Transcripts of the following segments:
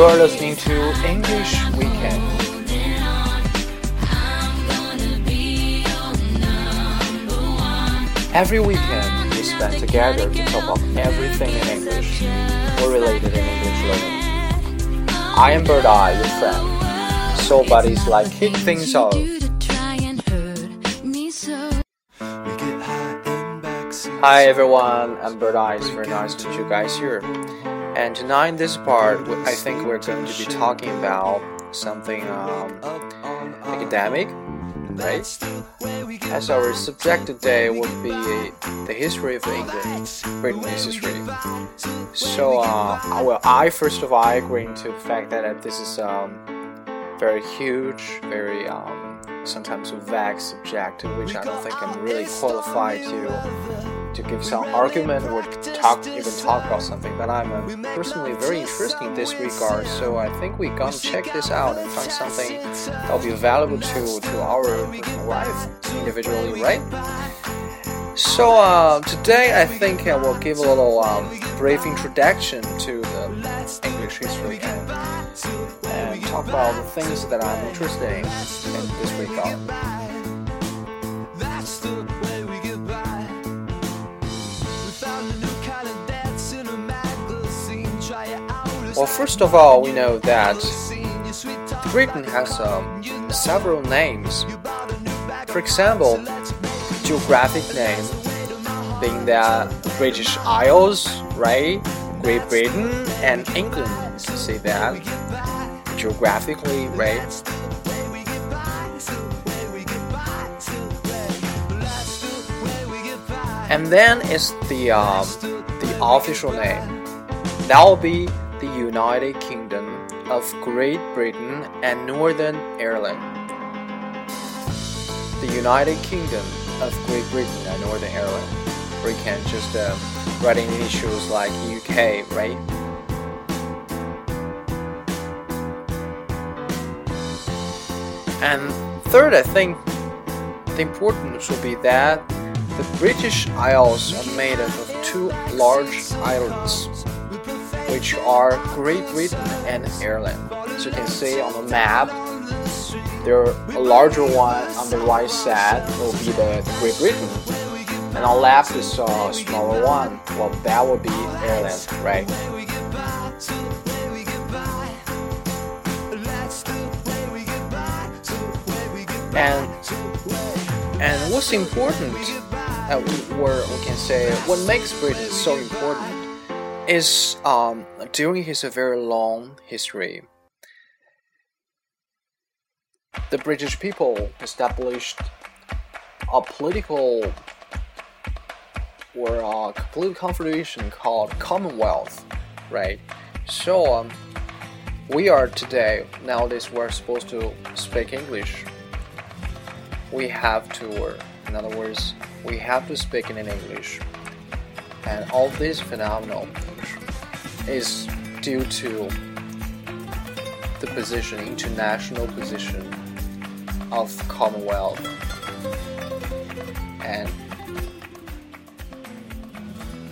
You are listening to English Weekend. Every weekend we spend together to talk about everything in English or related in English learning. I am Bird Eye, your friend. So buddies like kick things off. Hi everyone, I'm Bird Eye. It's very nice to meet you guys here. And tonight in this part, I think we're going to be talking about something um, academic, right? As our subject today would be the history of England, Britain's history. So, uh, well, I first of all I agree to the fact that this is um, very huge, very um, sometimes a vague subject, which I don't think I'm really qualified to to give some argument or talk even talk about something. But I'm uh, personally very interested in this regard, so I think we gonna check this out and find something that'll be valuable to to our personal life individually, right? So uh, today I think I will give a little um, brief introduction to the English history and, and talk about the things that I'm interested in in this regard. Well, first of all, we know that Britain has um, several names. For example, geographic name being the British Isles, right? Great Britain and England. Say that geographically, right? And then is the um, the official name. That will be the United Kingdom of Great Britain and Northern Ireland. The United Kingdom of Great Britain and Northern Ireland. We can just uh, write in initials like UK, right? And third, I think the important should be that the British Isles are made up of two large islands which are Great Britain and Ireland. As you can see on the map, there a larger one on the right side will be the Great Britain, and on left is a smaller one. Well, that would be Ireland, right? And and what's important, uh, we can say, what makes Britain so important is um, during his very long history, the British people established a political or a complete confederation called Commonwealth, right? So um, we are today nowadays we're supposed to speak English. We have to, or in other words, we have to speak in English, and all this phenomenal is due to the position, international position of Commonwealth and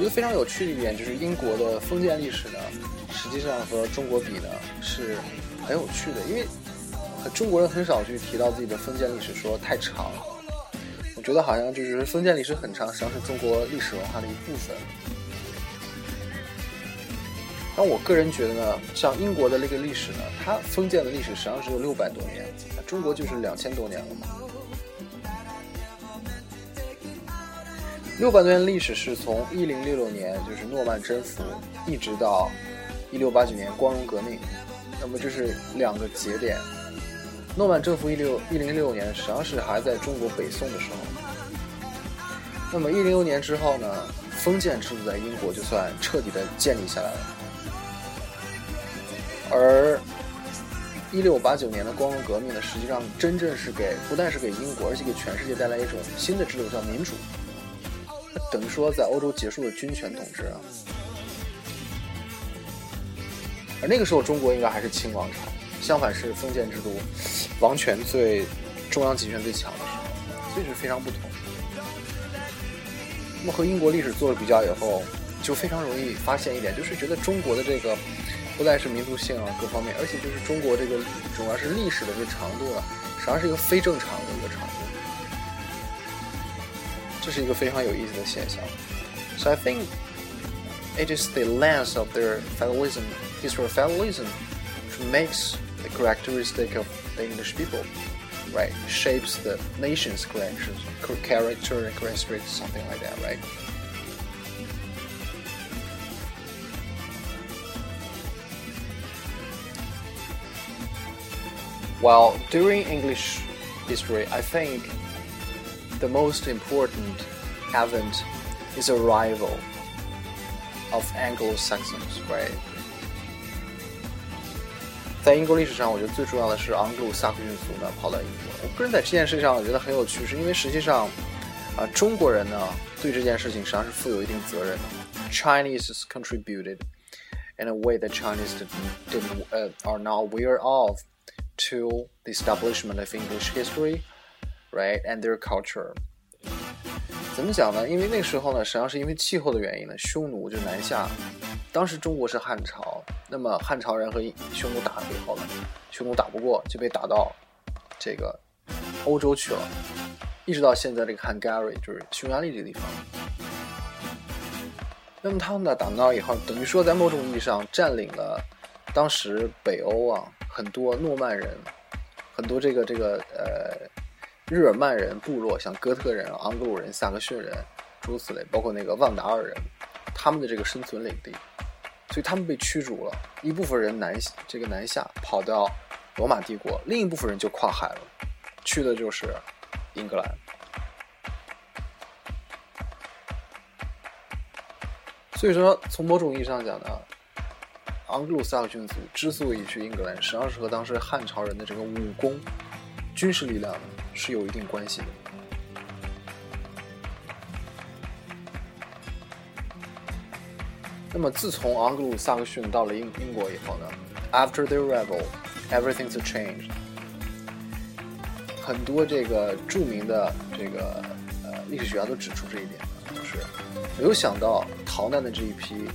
我觉得非常有趣的一点就是英国的封建历史呢，实际上和中国比呢是很有趣的，因为中国人很少去提到自己的封建历史，说太长。我觉得好像就是封建历史很长，实际上是中国历史文化的一部分。但我个人觉得呢，像英国的那个历史呢，它封建的历史实际上只有六百多年，中国就是两千多年了嘛。六百多年历史是从一零六六年就是诺曼征服，一直到一六八九年光荣革命，那么这是两个节点。诺曼征服一六一零六年实际上是还在中国北宋的时候，那么一零六年之后呢，封建制度在英国就算彻底的建立下来了。而一六八九年的光荣革命呢，实际上真正是给不但是给英国，而且给全世界带来一种新的制度，叫民主。等于说，在欧洲结束了军权统治啊。而那个时候，中国应该还是清王朝，相反是封建制度，王权最中央集权最强的时候，所以是非常不同。那么和英国历史做了比较以后，就非常容易发现一点，就是觉得中国的这个。不但是民族性啊，各方面，而且就是中国这个主要是历史的这个长度啊，实际上是一个非正常的一个长度，这是一个非常有意思的现象。So I think it is the length of their federalism, history of federalism, which makes the characteristic of the English people, right? Shapes the nation's character, character and characteristics, something like that, right? Well, during English history, I think the most important event is arrival of Anglo-Saxons, right? 在英国历史上，我觉得最重要的是盎格鲁撒克逊族呢跑到英国。我个人在这件事上我觉得很有趣，是因为实际上，啊，中国人呢对这件事情实际上是负有一定责任的。Chinese contributed in a way that Chinese didn't, didn't uh, are not aware of to the establishment of English history, Right, and their culture. 怎么讲呢？因为那时候呢，实际上是因为气候的原因呢，匈奴就南下。当时中国是汉朝，那么汉朝人和匈奴打了以后呢，匈奴打不过，就被打到这个欧洲去了，一直到现在这个 Hungary 就是匈牙利这个地方。那么他们呢打到以后，等于说在某种意义上占领了当时北欧啊。很多诺曼人，很多这个这个呃日耳曼人部落，像哥特人、盎格鲁人、萨克逊人，诸如此类，包括那个旺达尔人，他们的这个生存领地，所以他们被驱逐了。一部分人南这个南下，跑到罗马帝国；另一部分人就跨海了，去的就是英格兰。所以说，从某种意义上讲呢。盎格鲁撒克逊族之所以去英格兰，实际上是和当时汉朝人的这个武功、军事力量是有一定关系的。那么，自从盎格鲁撒克逊到了英英国以后呢，After their arrival, everything's changed。很多这个著名的这个呃历史学家都指出这一点，就是没有想到逃难的这一批。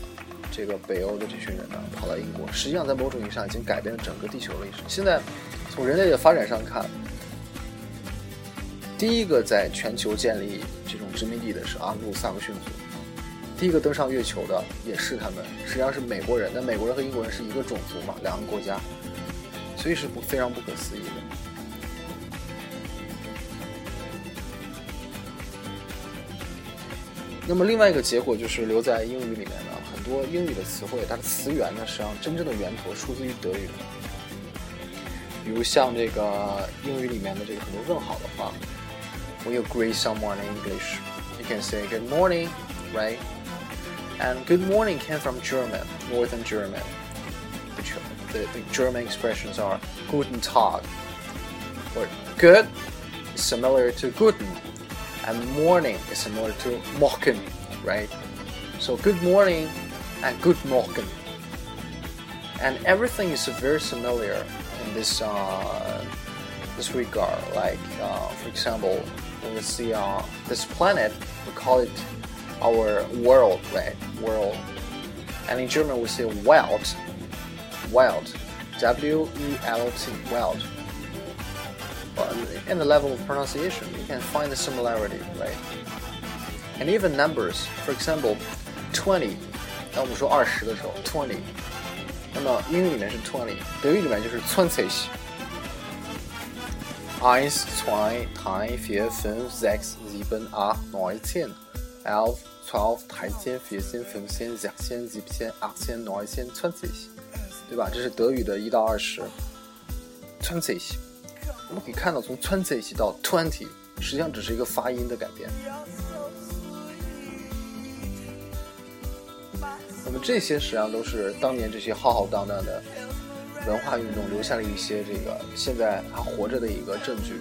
这个北欧的这群人呢，跑到英国，实际上在某种意义上已经改变了整个地球历史。现在，从人类的发展上看，第一个在全球建立这种殖民地的是阿鲁萨克逊族，第一个登上月球的也是他们，实际上是美国人。那美国人和英国人是一个种族嘛，两个国家，所以是不非常不可思议的。那么另外一个结果就是留在英语里面的很。多英语的词汇，它的词源呢，实际上真正的源头出自于德语。比如像这个英语里面的这个很多问好的话，When you greet someone in English, you can say "Good morning," right? And "Good morning" came from German, Northern German. The, the German expressions are "Guten Tag," or "Good" is similar to "Guten," and "morning" is similar to "Morgen," right? So "Good morning" and good morgen. And everything is very similar in this uh, this regard. Like uh, for example, when we see uh, this planet, we call it our world, right? World. And in German, we say Welt. Welt. W E L T. Welt. But in the level of pronunciation, you can find the similarity, right? And even numbers. For example, 20当我们说二十的时候，twenty，那么英语里面是 twenty，德语里面就是 twenty。 Eins, zwei, drei, vier, fünf, sechs, sieben, acht, neun, zehn, elf, zwölf, dreizehn, vierzehn, fünfzehn, sechzehn, siebzehn, achtzehn, neunzehn, zwanzig，对吧？这是德语的一到二十，twenty。我们可以看到，从 twenty 到 twenty，实际上只是一个发音的改变。那么这些实际上都是当年这些浩浩荡荡的文化运动留下了一些这个现在还活着的一个证据，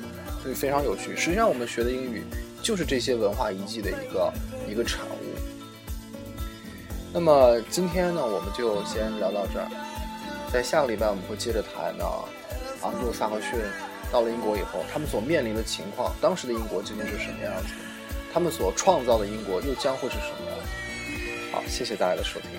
所以非常有趣。实际上，我们学的英语就是这些文化遗迹的一个一个产物。那么今天呢，我们就先聊到这儿。在下个礼拜，我们会接着谈呢，昂布萨克逊到了英国以后，他们所面临的情况，当时的英国究竟是什么样子？他们所创造的英国又将会是什么样？好，谢谢大家的收听。